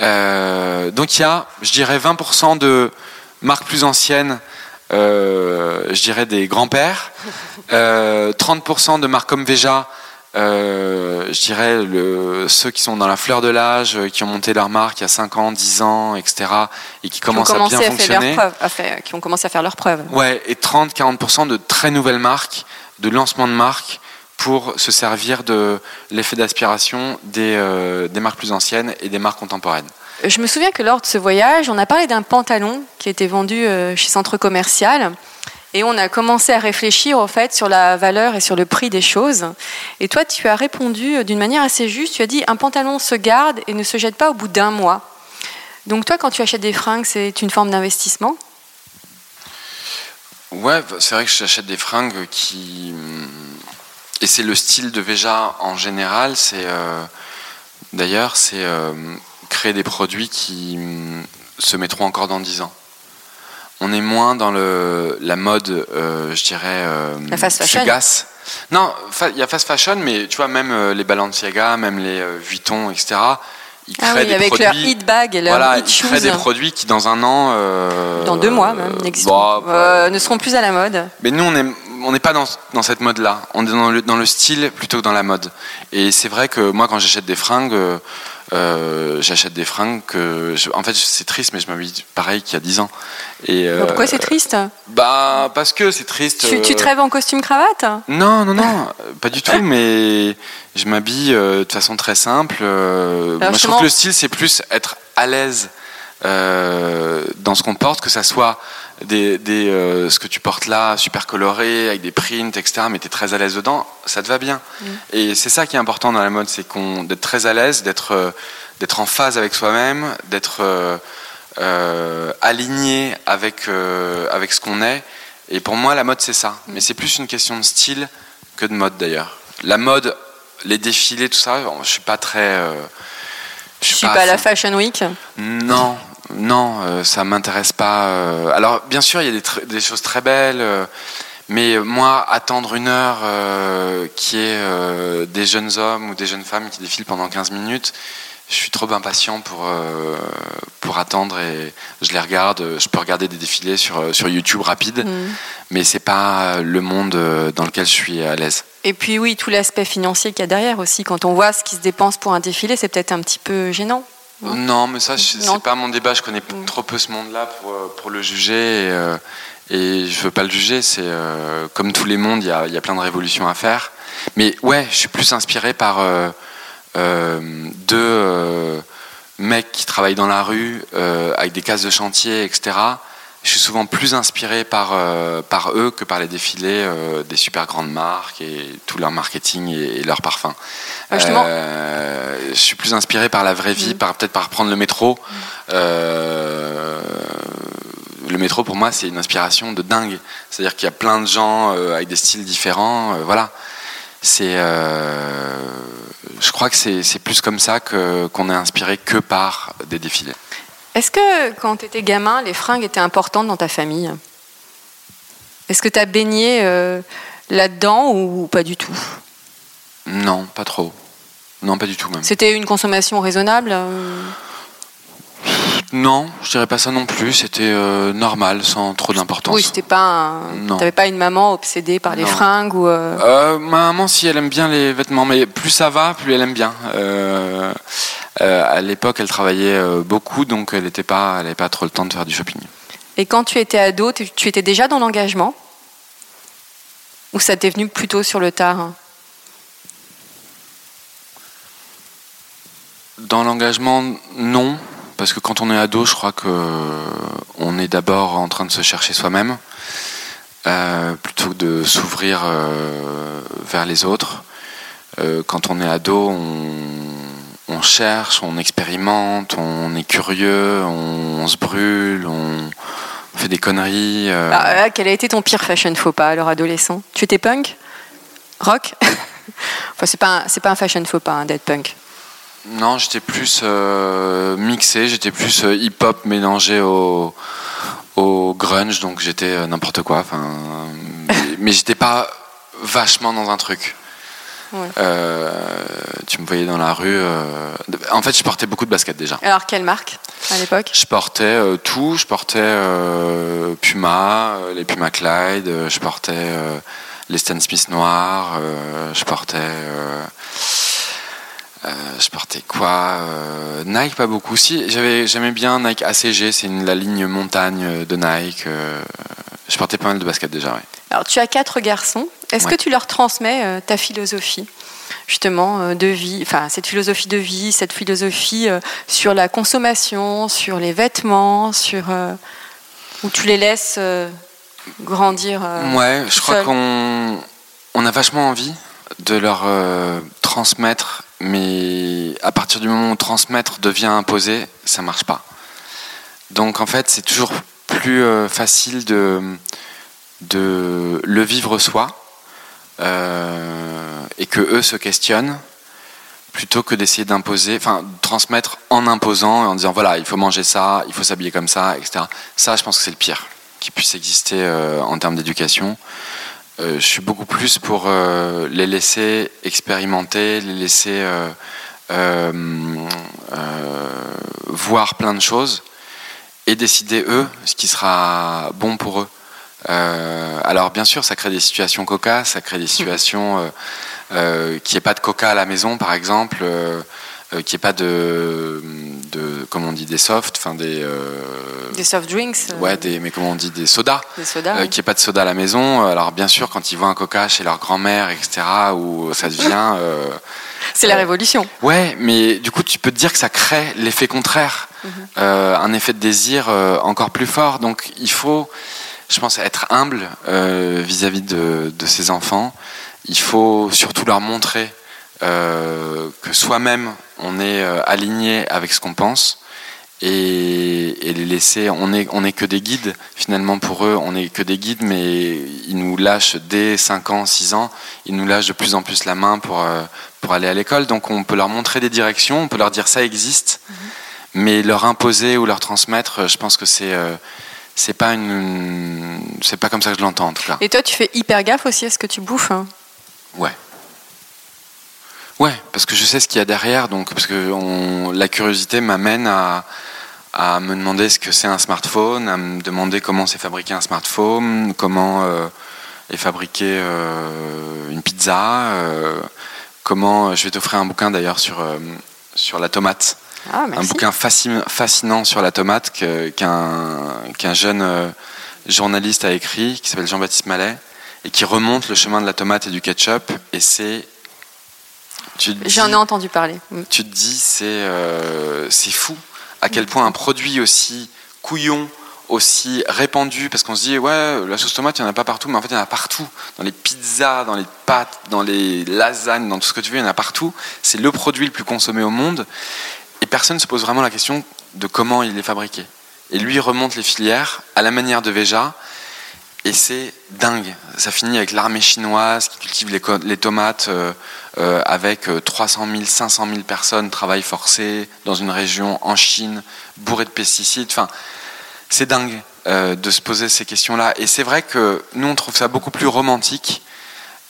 Donc il y a, je dirais, 20% de marques plus anciennes, euh, je dirais des grands-pères, 30% de marques comme Veja, je dirais le, ceux qui sont dans la fleur de l'âge, qui ont monté leur marque il y a 5 ans, 10 ans, etc., et qui commencent à bien fonctionner. qui ont commencé à faire leurs preuves. Ouais, et 30-40% de très nouvelles marques, de lancement de marques, pour se servir de l'effet d'aspiration des, euh, des, marques plus anciennes et des marques contemporaines. Je me souviens que lors de ce voyage, on a parlé d'un pantalon qui était vendu euh, chez Centre Commercial. Et on a commencé à réfléchir au fait sur la valeur et sur le prix des choses. Et toi, tu as répondu euh, d'une manière assez juste. Tu as dit un pantalon se garde et ne se jette pas au bout d'un mois. Donc toi, quand tu achètes des fringues, c'est une forme d'investissement? Ouais, c'est vrai que j'achète des fringues qui et c'est le style de Veja en général, c'est euh, d'ailleurs c'est euh, créer des produits qui mm, se mettront encore dans 10 ans. On est moins dans le, la mode, euh, je dirais, la fast fashion. fugace. Non, il y a fast fashion, mais tu vois, même les Balenciaga, même les Vuitton, etc., ils ah créent des avec produits, leur hit bag et leur voilà, hit ils créent des produits qui, dans un an... dans deux mois, même, bah, ne seront plus à la mode. Mais nous, on est on n'est pas dans, dans cette mode-là. On est dans le, dans le, style plutôt que dans la mode. Et c'est vrai que moi, quand j'achète des fringues, euh, j'achète des fringues que. en fait, c'est triste, mais je m'habille pareil qu'il y a 10 ans. Et, euh, pourquoi c'est triste Bah, parce que c'est triste. Tu, tu, te rêves en costume-cravate Non, non, non, [laughs] pas du tout, mais je m'habille euh, de façon très simple. moi, je trouve que le style, c'est plus être à l'aise dans ce qu'on porte, que ça soit des, euh, ce que tu portes là, super coloré, avec des prints, etc., mais tu es très à l'aise dedans, ça te va bien. Mm. Et c'est ça qui est important dans la mode, c'est qu'on, d'être très à l'aise, d'être, euh, d'être en phase avec soi-même, d'être euh, aligné avec, avec ce qu'on est. Et pour moi, la mode, c'est ça. Mm. Mais c'est plus une question de style que de mode d'ailleurs. La mode, les défilés, tout ça, je suis pas très. je suis pas, pas à la Fashion Week Non, non, euh, ça m'intéresse pas. Euh. alors, bien sûr, il y a des, choses très belles, euh, mais moi, attendre une heure qui est des jeunes hommes ou des jeunes femmes qui défilent pendant 15 minutes, je suis trop impatient pour, pour attendre et je les regarde. Je peux regarder des défilés sur, sur YouTube rapide, mm. mais c'est pas le monde dans lequel je suis à l'aise. Et puis oui, tout l'aspect financier qu'il y a derrière aussi. Quand on voit ce qui se dépense pour un défilé, c'est peut-être un petit peu gênant. Non, mais ça, c'est pas mon débat. Je connais mm. trop peu ce monde-là pour, euh, pour, le juger. Et, euh, et, je veux pas le juger. C'est euh, comme tous les mondes, il y a, y a, plein de révolutions à faire. Mais ouais, je suis plus inspiré par deux mecs qui travaillent dans la rue avec des cases de chantier, etc je suis souvent plus inspiré par, euh, par eux que par les défilés euh, des super grandes marques et tout leur marketing et, leur parfum. Euh, je suis plus inspiré par la vraie vie, mm. par peut-être par prendre le métro. Mm. le métro, pour moi, c'est une inspiration de dingue. C'est-à-dire qu'il y a plein de gens avec des styles différents. voilà. C'est, je crois que c'est plus comme ça qu'on est inspiré que par des défilés. Est-ce que quand tu étais gamin, les fringues étaient importantes dans ta famille? Est-ce que tu as baigné euh, là-dedans ou pas du tout? Non, pas trop. Non, pas du tout même. C'était une consommation raisonnable euh? Non, je dirais pas ça non plus. C'était euh, normal, sans trop d'importance. Oui, c'était pas. Un... T'avais pas une maman obsédée par les fringues ou. ma maman, si elle aime bien les vêtements, mais plus ça va, plus elle aime bien. Euh, à l'époque, elle travaillait euh, beaucoup, donc elle n'avait pas, pas trop le temps de faire du shopping. Et quand tu étais ado, tu, étais déjà dans l'engagement? Ou ça t'est venu plutôt sur le tard Dans l'engagement, non. Parce que quand on est ado, je crois qu'on est d'abord en train de se chercher soi-même, euh, plutôt que de s'ouvrir vers les autres. quand on est ado, on on cherche, on expérimente, on est curieux, on, se brûle, on, fait des conneries. Euh. Ah, quel a été ton pire fashion faux pas alors adolescent? Tu étais punk? Rock? [laughs] Enfin, c'est pas, pas un fashion faux pas hein, d'être punk. Non, j'étais plus euh, mixé, j'étais plus euh, hip-hop mélangé au, au, grunge, donc j'étais n'importe quoi. mais, mais j'étais pas vachement dans un truc. Tu me voyais dans la rue. euh, En fait, je portais beaucoup de baskets déjà. Alors, quelle marque à l'époque? Je portais euh, tout. Je portais euh, Puma, les Puma Clyde. je portais les Stan Smith noirs. je portais. je portais quoi Nike, pas beaucoup. Si, j'aimais bien Nike ACG, c'est la ligne montagne de Nike. je portais pas mal de baskets déjà, ouais. Alors, tu as quatre garçons. Est-ce Ouais. que tu leur transmets ta philosophie? Justement euh, de vie, enfin cette philosophie de vie, cette philosophie euh, sur la consommation, sur les vêtements, sur euh, où tu les laisses grandir. Ouais, je crois qu'on on a vachement envie de leur euh, transmettre, mais à partir du moment où transmettre devient imposé, ça marche pas. Donc en fait, c'est toujours plus euh, facile de, de le vivre soi euh, et que eux se questionnent plutôt que d'essayer d'imposer, enfin de transmettre en imposant, en disant voilà, il faut manger ça, il faut s'habiller comme ça, etc. Ça, je pense que c'est le pire qui puisse exister euh, en termes d'éducation. Euh, je suis beaucoup plus pour les laisser expérimenter, les laisser voir plein de choses et décider eux ce qui sera bon pour eux. Euh, alors bien sûr, ça crée des situations cocasses, ça crée des situations euh, euh, n'y ait pas de coca à la maison, par exemple, euh, n'y ait pas de, de, comment on dit, des softs, enfin des, des soft drinks, ouais, des, mais comment on dit, des sodas, des sodas. n'y ait pas de soda à la maison. Alors bien sûr, quand ils voient un coca chez leur grand-mère, etc., où ça devient, C'est la révolution. ouais, mais du coup, tu peux te dire que ça crée l'effet contraire, euh, un effet de désir euh, encore plus fort. Donc il faut, je pense, être humble euh, vis-à-vis de, de ces enfants. Il faut surtout leur montrer euh, que soi-même on est euh, aligné avec ce qu'on pense et, et les laisser. On n'est on est que des guides finalement pour eux. On n'est que des guides, mais ils nous lâchent dès 5 ans, 6 ans. Ils nous lâchent de plus en plus la main pour, pour aller à l'école. Donc on peut leur montrer des directions, on peut leur dire ça existe, mais leur imposer ou leur transmettre, je pense que c'est euh, c'est pas une c'est pas comme ça que je l'entends en tout cas. Et toi, tu fais hyper gaffe aussi à ce que tu bouffes. hein. Ouais. Ouais, parce que je sais ce qu'il y a derrière, donc parce que on- la curiosité m'amène à, à me demander ce que c'est un smartphone, à me demander comment c'est fabriqué un smartphone, comment euh, est fabriquée euh, une pizza, euh, comment. Je vais t'offrir un bouquin d'ailleurs sur sur la tomate Ah, un bouquin fascin- fascinant sur la tomate qu'un jeune euh, journaliste a écrit, qui s'appelle Jean-Baptiste Mallet, et qui remonte le chemin de la tomate et du ketchup. Et c'est. J'en ai entendu parler. Mm. tu te dis, c'est euh, c'est fou à quel point un produit aussi couillon, aussi répandu, parce qu'on se dit, ouais, la sauce tomate, il n'y en a pas partout, mais en fait, il y en a partout. Dans les pizzas, dans les pâtes, dans les lasagnes, dans tout ce que tu veux, il y en a partout. C'est le produit le plus consommé au monde. Personne ne se pose vraiment la question de comment il est fabriqué. Et lui remonte les filières à la manière de Veja. Et c'est dingue. Ça finit avec l'armée chinoise qui cultive les, tomates euh, euh, avec euh, 300 000, 500 000 personnes, travail forcé dans une région en Chine, bourrée de pesticides. Enfin, c'est dingue euh, de se poser ces questions-là. Et c'est vrai que nous, on trouve ça beaucoup plus romantique.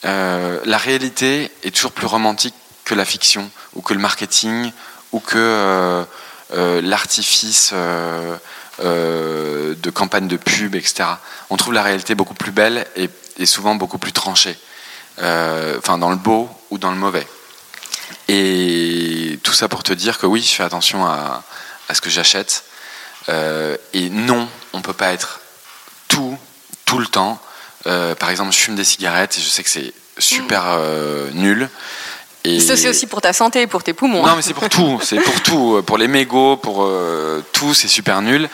La réalité est toujours plus romantique que la fiction, ou que le marketing, ou que euh, euh, l'artifice euh, de campagne de pub, etc. On trouve la réalité beaucoup plus belle et, souvent beaucoup plus tranchée. Enfin, dans le beau ou dans le mauvais. Et tout ça pour te dire que oui, je fais attention à, ce que j'achète. Et non, on peut pas être tout, tout le temps. Par exemple, je fume des cigarettes et je sais que c'est super nul. Et Ça, c'est aussi pour ta santé, pour tes poumons. non, mais c'est pour tout. [laughs] C'est pour tout. Pour les mégots, pour euh, tout, c'est super nul.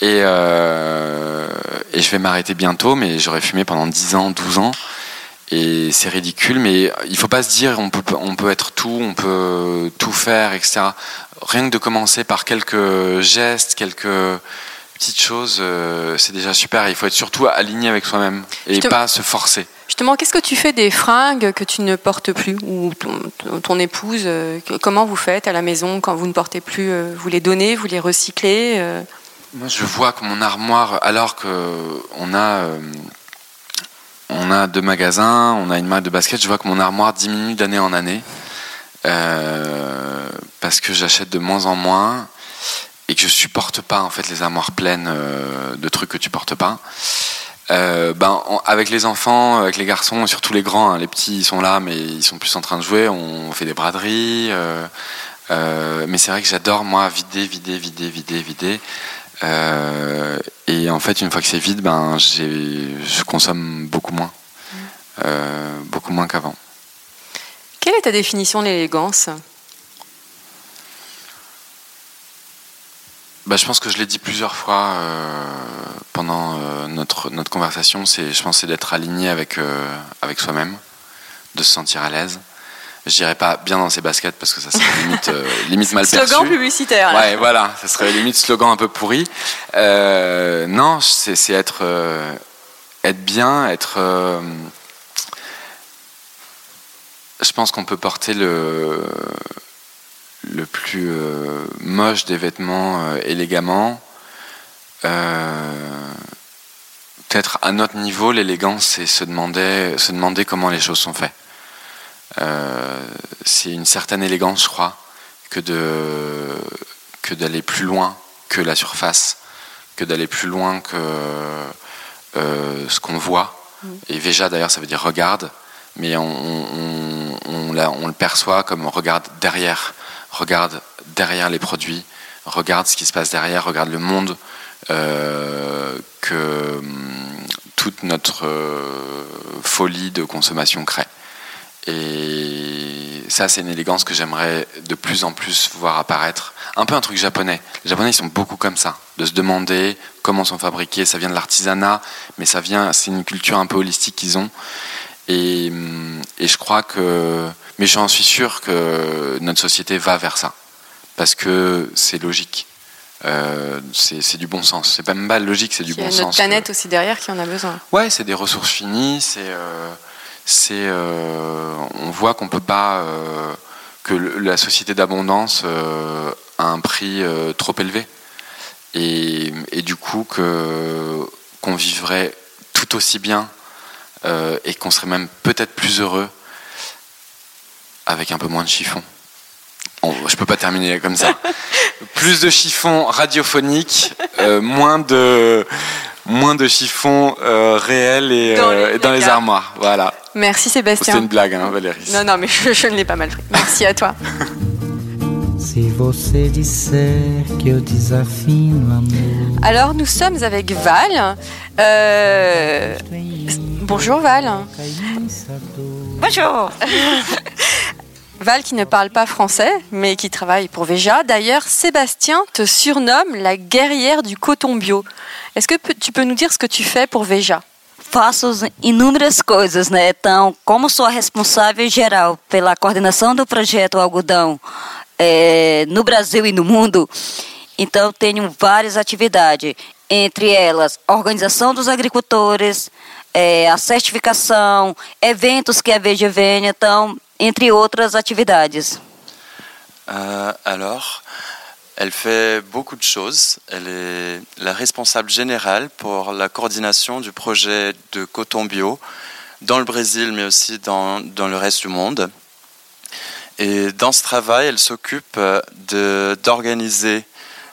Et, euh, et je vais m'arrêter bientôt, mais j'aurais fumé pendant 10 ans, 12 ans. Et c'est ridicule, mais il faut pas se dire on peut, on peut être tout, on peut tout faire, etc. Rien que de commencer par quelques gestes, quelques petites choses, euh, c'est déjà super. Il faut être surtout aligné avec soi-même et pas se forcer. Justement, qu'est-ce que tu fais des fringues que tu ne portes plus Ou ton, épouse, euh, comment vous faites à la maison quand vous ne portez plus euh, Vous les donnez, vous les recyclez Moi, je vois que mon armoire, alors que on a, on a deux magasins, on a une marque de basket, je vois que mon armoire diminue d'année en année. parce que j'achète de moins en moins et que je supporte pas en fait les armoires pleines euh, de trucs que tu portes pas. Euh, ben, avec les enfants, avec les garçons, et surtout les grands, hein, les petits ils sont là, mais ils sont plus en train de jouer. On fait des braderies, mais c'est vrai que j'adore moi vider, vider, vider, vider, vider. et en fait, une fois que c'est vide, ben, je consomme beaucoup moins, beaucoup moins qu'avant. Quelle est ta définition de l'élégance? Bah, Je pense que je l'ai dit plusieurs fois euh, pendant euh, notre, notre conversation. C'est, je pense c'est d'être aligné avec, euh, avec soi-même, de se sentir à l'aise. Je dirais pas bien dans ses baskets parce que ça serait limite, [laughs] limite mal perçu. Slogan publicitaire. Ouais, voilà, ça serait limite slogan un peu pourri. non, c'est, c'est être, être bien, être je pense qu'on peut porter le, le plus euh, moche des vêtements euh, élégamment. Euh, peut-être à notre niveau, l'élégance, c'est se demander, se demander comment les choses sont faites. c'est une certaine élégance, je crois, que, de, que d'aller plus loin que la surface, que d'aller plus loin que ce qu'on voit. Mm. Et Veja, d'ailleurs, ça veut dire regarde mais on, on, le perçoit comme on regarde derrière, regarde derrière les produits, regarde ce qui se passe derrière, regarde le monde euh, que hum, toute notre euh, folie de consommation crée. Et ça, c'est une élégance que j'aimerais de plus en plus voir apparaître. Un peu un truc japonais. Les Japonais, ils sont beaucoup comme ça, de se demander comment sont fabriqués. Ça vient de l'artisanat, mais ça vient, c'est une culture un peu holistique qu'ils ont. Et, et, je crois que, mais j'en suis sûr que notre société va vers ça, parce que c'est logique. Euh, c'est du bon sens. C'est pas même pas logique, c'est du bon sens. Il y a notre planète aussi derrière qui en a besoin. Ouais, c'est des ressources finies. C'est, euh, c'est, euh, on voit qu'on peut pas que la société d'abondance a un prix trop élevé, et, et du coup que qu'on vivrait tout aussi bien euh, et qu'on serait même peut-être plus heureux avec un peu moins de chiffon. Je je peux pas terminer comme ça. [laughs] plus de chiffon radiophonique, euh, moins de moins de chiffon euh, réel et dans, les, armoires. Voilà. Merci Sébastien. C'est une blague, hein, Valérie. Non, non, mais je, je ne l'ai pas mal pris. Merci à toi. [laughs] Alors nous sommes avec Val. Euh, bonjour Val. Bonjour. [laughs] Val qui ne parle pas français, mais qui travaille pour Veja. D'ailleurs, Sébastien te surnomme la guerrière du coton bio. Est-ce que tu peux nous dire ce que tu fais pour Veja? Faço inúmeras coisas, né? Então, como sou a responsável geral pela coordenação do projeto Algodão é, no Brasil e no mundo. Então, tenho várias atividades, entre elas organização dos agricultores, é, a certificação, eventos que a Veja vem, então, entre outras atividades. Uh, alors, elle fait beaucoup de choses. Elle est la responsable générale pour la coordination du projet de coton bio dans le Brésil, mais aussi dans, dans le reste du monde. Et dans ce travail, elle s'occupe euh, d'organiser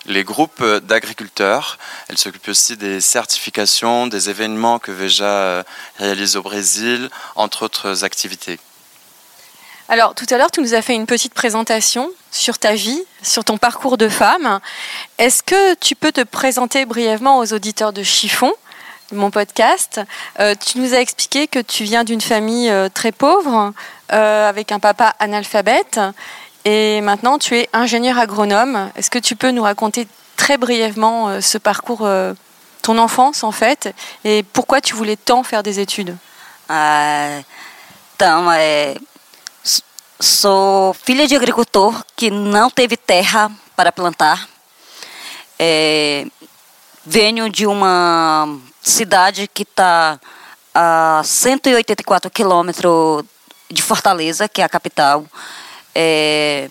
les groupes d'agriculteurs. Elle s'occupe aussi des certifications, des événements que Veja euh, réalise au Brésil, entre autres activités. Alors, tout à l'heure, tu nous as fait une petite présentation sur ta vie, sur ton parcours de femme. Est-ce que tu peux te présenter brièvement aux auditeurs de Chiffon, mon podcast euh, Tu nous as expliqué que tu viens d'une famille très pauvre, euh, avec un papa analphabète. Et maintenant, tu es ingénieur agronome. Est-ce que tu peux nous raconter très brièvement euh, ce parcours, euh, ton enfance en fait, et pourquoi tu voulais tant faire des études? Sou de agricultor que não teve terra para plantar. Venho de uma cidade que está a 184 quilômetros de Fortaleza, que é a capital. É...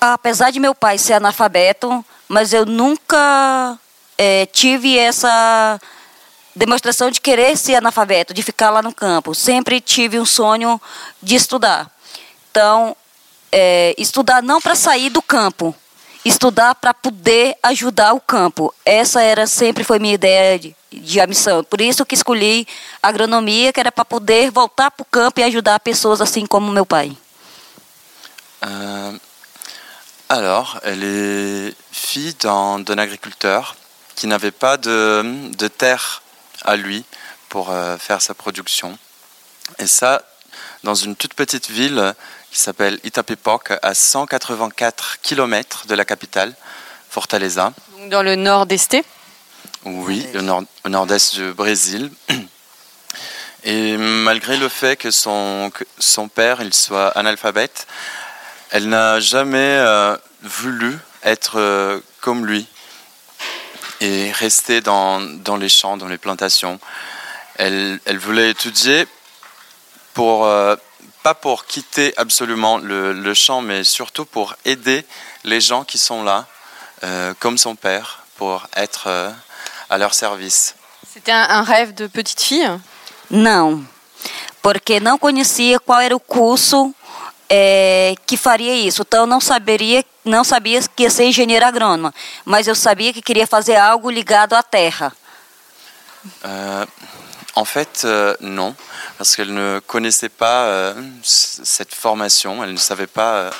Apesar de meu pai ser analfabeto, mas eu nunca é, tive essa demonstração de querer ser analfabeto, de ficar lá no campo. Sempre tive um sonho de estudar. Então, é, estudar não para sair do campo, estudar para poder ajudar o campo. Essa era sempre foi minha ideia de, de missão. Por isso que escolhi agronomia, que era para poder voltar para o campo e ajudar pessoas assim como meu pai. Euh, alors, elle est fille d'un agriculteur qui n'avait pas de, de terre à lui pour euh, faire sa production. Et ça, dans une toute petite ville qui s'appelle Itapepok, à 184 km de la capitale, Fortaleza. Donc dans le nord d'Esté. Oui, au nord- au nord-est du Brésil. Et malgré le fait que son, que son père il soit analphabète, elle n'a jamais euh, voulu être euh, comme lui et rester dans, dans les champs, dans les plantations. Elle, elle voulait étudier pour, euh, pas pour quitter absolument le, le champ, mais surtout pour aider les gens qui sont là, euh, comme son père, pour être euh, à leur service. C'était un, un rêve de petite fille? Não, porque não conhecia qual era o curso é, que faria isso. Então, não saberia, não sabia que ia ser engenheira agrônoma, mas eu sabia que queria fazer algo ligado à terra. Euh, en fait, euh, non, parce qu'elle ne connaissait pas euh, cette formation, elle ne savait pas. euh,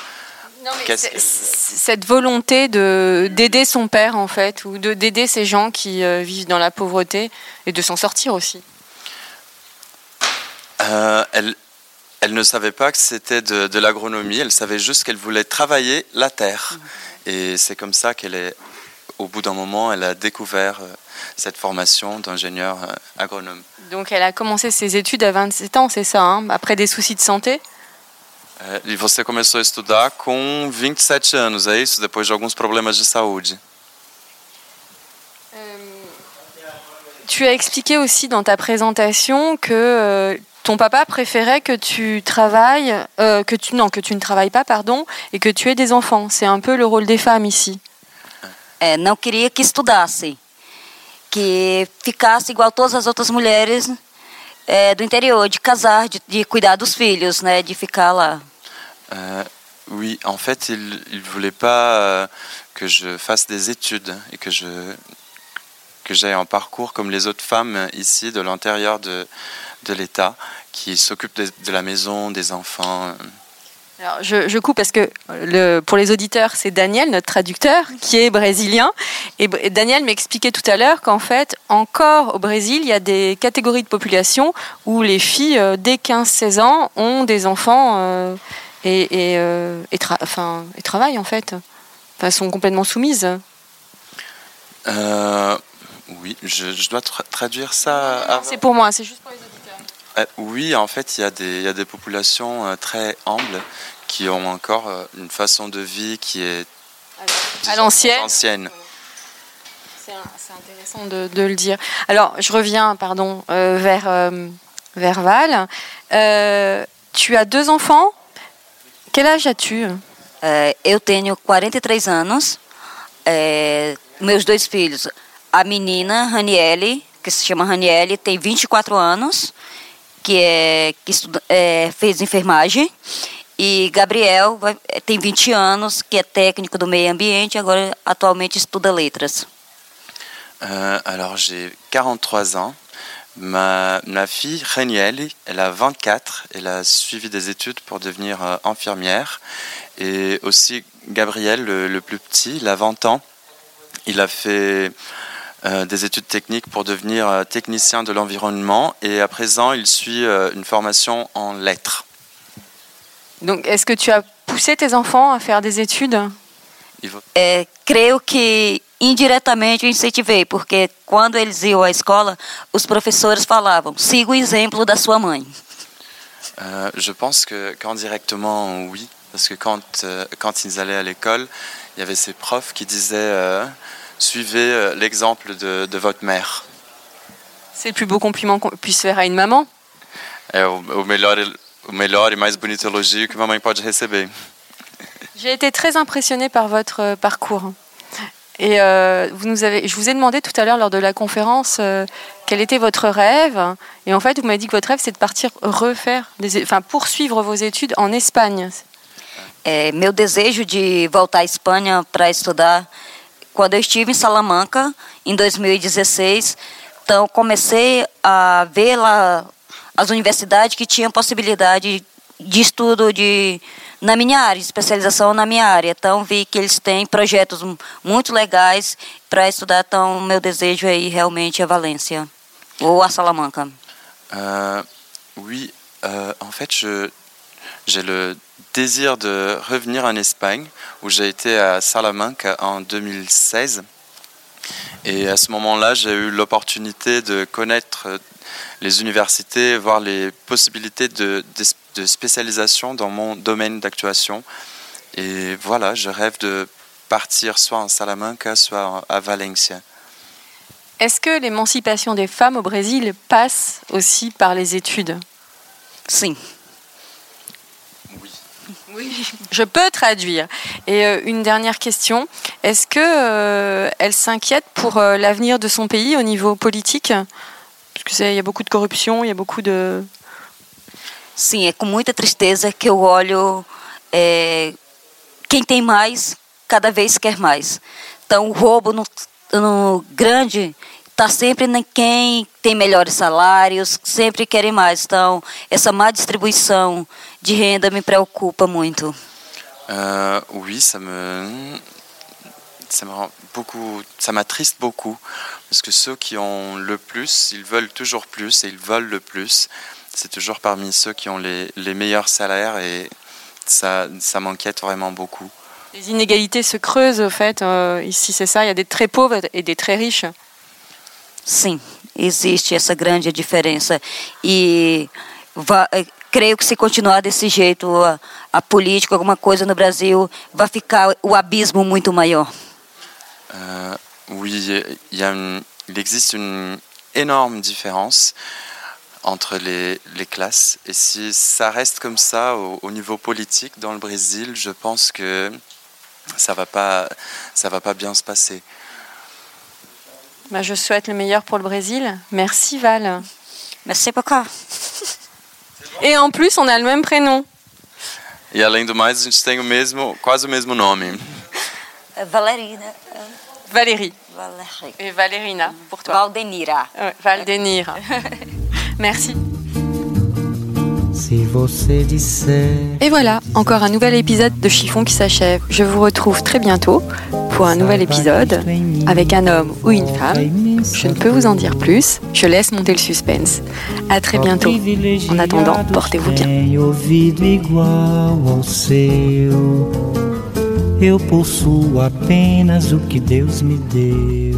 Non, mais cette volonté de d'aider son père en fait, ou de d'aider ces gens qui vivent dans la pauvreté et de s'en sortir aussi. elle, elle ne savait pas que c'était de, de l'agronomie, elle savait juste qu'elle voulait travailler la terre. Et c'est comme ça qu'elle est, au bout d'un moment, elle a découvert euh, cette formation d'ingénieur euh, agronome. Donc elle a commencé ses études à 27 ans, c'est ça, hein, après des soucis de santé? Euh, e você começou a estudar com 27 anos, é isso? Depois de alguns problemas de saúde. Tu as expliqué aussi dans ta présentation que euh, ton papa préférait que tu travailles, euh, que tu non, que tu ne travailles pas, pardon, et que tu aies des enfants. C'est un peu le rôle des femmes ici. É, não queria que estudasse, que ficasse igual todas as outras mulheres é, do interior, de casar, de, de cuidar dos filhos, né, de ficar lá. Euh, oui, en fait, il ne voulait pas euh, que je fasse des études et que je que j'aie un parcours comme les autres femmes ici de l'intérieur de, de l'État qui s'occupent de, de la maison, des enfants. Alors, je, je coupe parce que le, pour les auditeurs, c'est Daniel, notre traducteur, qui est brésilien. Et, et Daniel m'expliquait tout à l'heure qu'en fait, encore au Brésil, il y a des catégories de population où les filles, euh, dès 15-16 ans, ont des enfants euh, et, et, euh, et, tra- enfin, et travaillent en fait. Enfin, sont complètement soumises. Euh, oui, je, je dois tra- traduire ça. C'est pour moi, c'est juste pour les auditeurs. Euh, oui, en fait, il y, a des- il y a des populations euh, très humbles qui ont encore euh, une façon de vie qui est À l'ancienne. ancienne. C'est intéressant de, de le dire. Alors, je reviens, pardon, euh, vers, euh, vers Val. Euh, tu as deux enfants? Quel âge as-tu? Eu tenho 43 anos, é, meus dois filhos, a menina Raniele, que se chama Raniele, tem 24 anos, que, é, que estuda, é, fez enfermagem, e Gabriel vai- tem 20 anos, que é técnico do meio ambiente, agora atualmente estuda letras. Euh, alors, j'ai 43 ans. Ma, ma fille, Reniel, elle a 24. Elle a suivi des études pour devenir euh, infirmière. Et aussi, Gabriel, le, le plus petit, il a 20 ans. Il a fait euh, des études techniques pour devenir euh, technicien de l'environnement. Et à présent, il suit euh, une formation en lettres. Donc, est-ce que tu as poussé tes enfants à faire des études? É, creio que indiretamente eu incentivei, porque quando eles iam à escola, os professores falavam: siga o exemplo da sua mãe. Euh, je pense que qu'indirectement, oui. Parce que quand, euh, quand ils allaient à l'école, il y avait ces profs qui disaient euh, Suivez euh, l'exemple de, de votre mère. C'est le plus beau compliment qu'on puisse faire à une maman. É o, o melhor, o melhor e mais bonito elogio que uma mãe pode receber. J'ai été très impressionnée par votre euh, parcours. Et euh, vous nous avez, je vous ai demandé tout à l'heure lors de la conférence euh, quel était votre rêve. Et en fait, vous m'avez dit que votre rêve, c'est de partir refaire, des, enfin, poursuivre vos études en Espagne. É, meu desejo de voltar à Espanha para estudar, quando eu estive em Salamanca, em 2016, então comecei a ver lá as universidades que tinham possibilidade de estudo de na minha área, especialização na minha área. Então vi que eles têm projetos muito legais para estudar. Então meu desejo é ir realmente a Valência ou a Salamanca. Euh, oui, euh, en fait, j'ai le désir de revenir en Espagne, où j'ai été à Salamanca en 2016. Et à ce moment-là, j'ai eu l'opportunité de connaître les universités, voir les possibilités de, de, spécialisation dans mon domaine d'actuation. Et voilà, je rêve de partir soit en Salamanca, soit à Valencia. Est-ce que l'émancipation des femmes au Brésil passe aussi par les études? Si. Oui. Je peux traduire. Et euh, une dernière question. Est-ce que euh, elle s'inquiète pour euh, l'avenir de son pays au niveau politique? Parce qu'il y a beaucoup de corruption, il y a beaucoup de... Sim, é com muita tristeza que eu olho é, quem tem mais, cada vez quer mais. Então, o roubo no, no grande está sempre em quem tem melhores salários, sempre querem mais. Então, essa má distribuição de renda me preocupa muito. Euh, oui, ça me, ça me rend beaucoup, ça m'attriste beaucoup parce que ceux qui ont le plus, ils veulent toujours plus et ils veulent le plus. C'est toujours parmi ceux qui ont les, les meilleurs salaires et ça, ça m'inquiète vraiment beaucoup. Les inégalités se creusent au fait. Euh, ici, c'est ça. Il y a des très pauvres et des très riches. Sim, existe essa grande diferença. E va, creio que se continuar desse jeito, a, a, política, alguma coisa no Brasil, vai ficar o abismo muito maior. Euh, oui, y a une, il existe une énorme différence entre les, classes. Et si ça reste comme ça au, au, niveau politique dans le Brésil, je pense que ça va pas, ça va pas bien se passer. Bah, je souhaite le meilleur pour le Brésil. Merci Val. Merci beaucoup. [laughs] Et en plus, on a le même prénom. E além do mais, a gente tem o mesmo, quase o mesmo nome. [laughs] Valerina. Valérie. Valérie. Et Valérina, pour toi. Valdenira. Ouais, Valdenira. [laughs] Merci. Et voilà, encore un nouvel épisode de Chiffon qui s'achève. Je vous retrouve très bientôt pour un nouvel épisode avec un homme ou une femme. Je ne peux vous en dire plus, je laisse monter le suspense. À très bientôt. En attendant, portez-vous bien. Eu possuo apenas o que Deus me deu.